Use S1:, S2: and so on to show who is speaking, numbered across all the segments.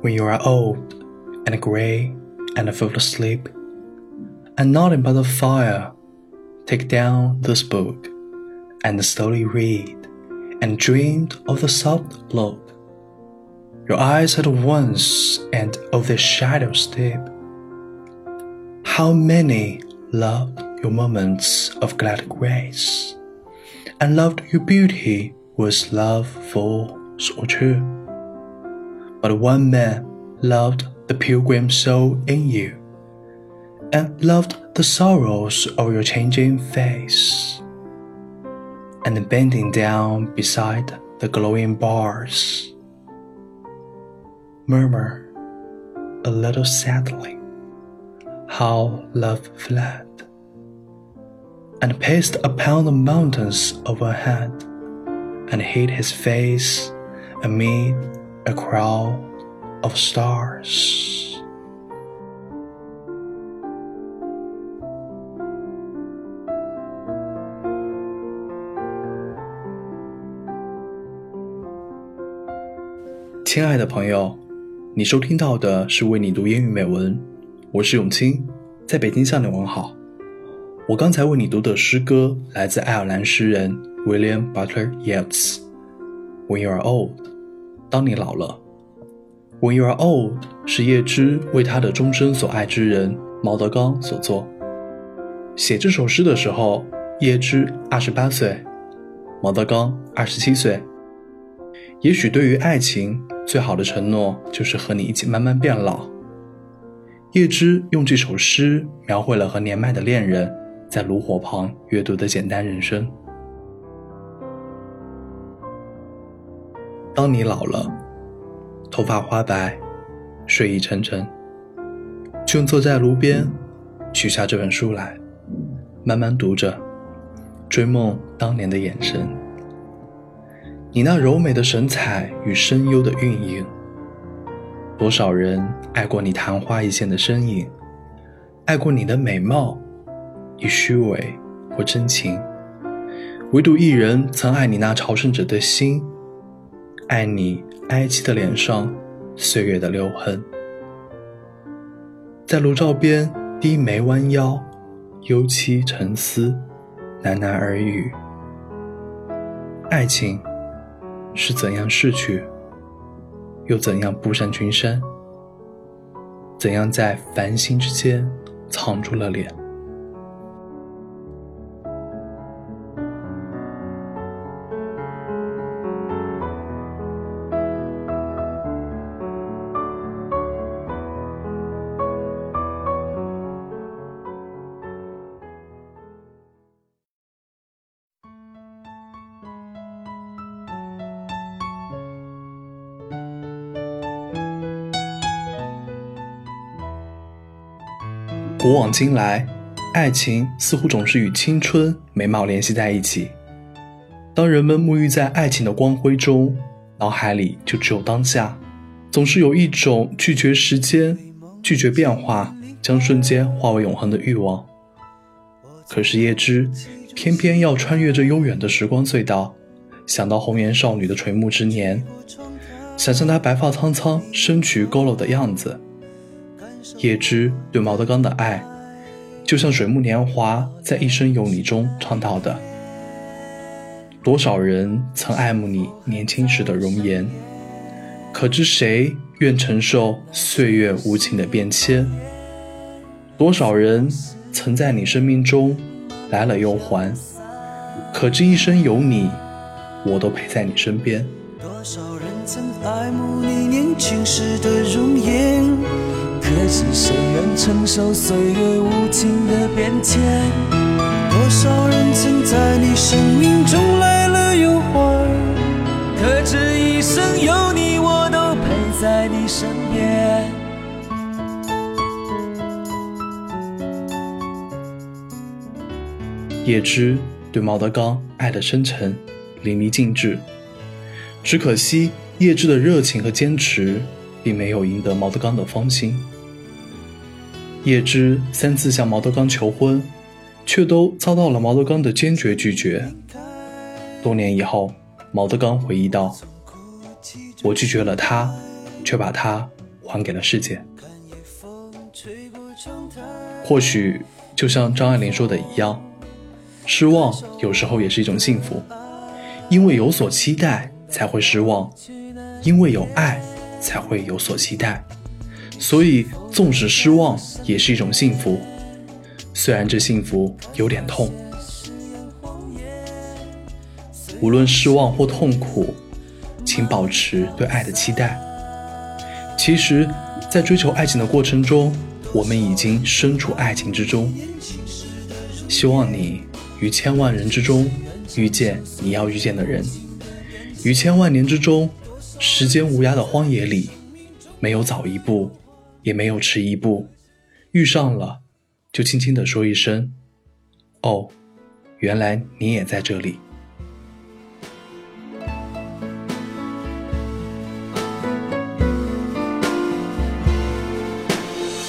S1: when you are old and grey and full of sleep, and nodding by the fire, take down this book and slowly read and dream of the soft look. Your eyes at once and of their shadows deep. How many loved your moments of glad grace, and loved your beauty with love full so true. But one man loved the pilgrim soul in you, and loved the sorrows of your changing face. And bending down beside the glowing bars, murmur a little sadly how love fled, and paced upon the mountains overhead, and hid his face amid a crowd of stars. 亲爱的朋友，你收听到的是为你读英语美文，我是永清，在北京向你问好。我刚才为你读的诗歌来自爱尔兰诗人 William Butler Yeats。When you are old，当你老了。When you are old 是叶芝为他的终身所爱之人毛德刚所作。写这首诗的时候，叶芝二十八岁，毛德刚二十七岁。也许对于爱情，最好的承诺就是和你一起慢慢变老。叶芝用这首诗描绘了和年迈的恋人在炉火旁阅读的简单人生。当你老了，头发花白，睡意沉沉，就坐在炉边，取下这本书来，慢慢读着，追梦当年的眼神。你那柔美的神采与声优的韵影，多少人爱过你昙花一现的身影，爱过你的美貌，与虚伪或真情，唯独一人曾爱你那朝圣者的心，爱你哀戚的脸上岁月的留痕，在炉灶边低眉弯腰，忧戚沉思，喃喃耳语，爱情。是怎样逝去，又怎样步上群山？怎样在繁星之间藏住了脸？古往今来，爱情似乎总是与青春美貌联系在一起。当人们沐浴在爱情的光辉中，脑海里就只有当下，总是有一种拒绝时间、拒绝变化，将瞬间化为永恒的欲望。可是叶芝偏偏要穿越这悠远的时光隧道，想到红颜少女的垂暮之年，想象她白发苍苍、身躯佝偻的样子。叶芝对毛德刚的爱，就像水木年华在《一生有你》中唱到的：“多少人曾爱慕你年轻时的容颜，可知谁愿承受岁月无情的变迁？多少人曾在你生命中来了又还，可知一生有你，我都陪在你身边。”多少人曾爱慕你年轻时的容颜？可是谁愿承受岁月无情的变迁？多少人曾在你生命中来了又还？可知一生有你，我都陪在你身边。叶芝对毛德刚爱的深沉淋漓尽致，只可惜叶芝的热情和坚持，并没有赢得毛德刚的芳心。叶芝三次向毛德刚求婚，却都遭到了毛德刚的坚决拒绝。多年以后，毛德刚回忆道：“我拒绝了他，却把他还给了世界。或许就像张爱玲说的一样，失望有时候也是一种幸福，因为有所期待才会失望，因为有爱才会有所期待，所以纵使失望也是一种幸福，虽然这幸福有点痛。无论失望或痛苦，请保持对爱的期待。其实，在追求爱情的过程中，我们已经身处爱情之中，希望你于千万人之中遇见你要遇见的人，于千万年之中，时间无涯的荒野里，没有早一步，也没有迟一步，遇上了，就轻轻地说一声：“哦，原来你也在这里。”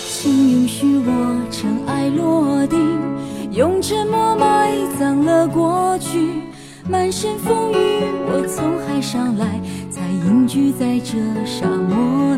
S2: 请允许我尘埃落定用沉默埋葬了过去，满身风雨，我从海上来，才隐居在这沙漠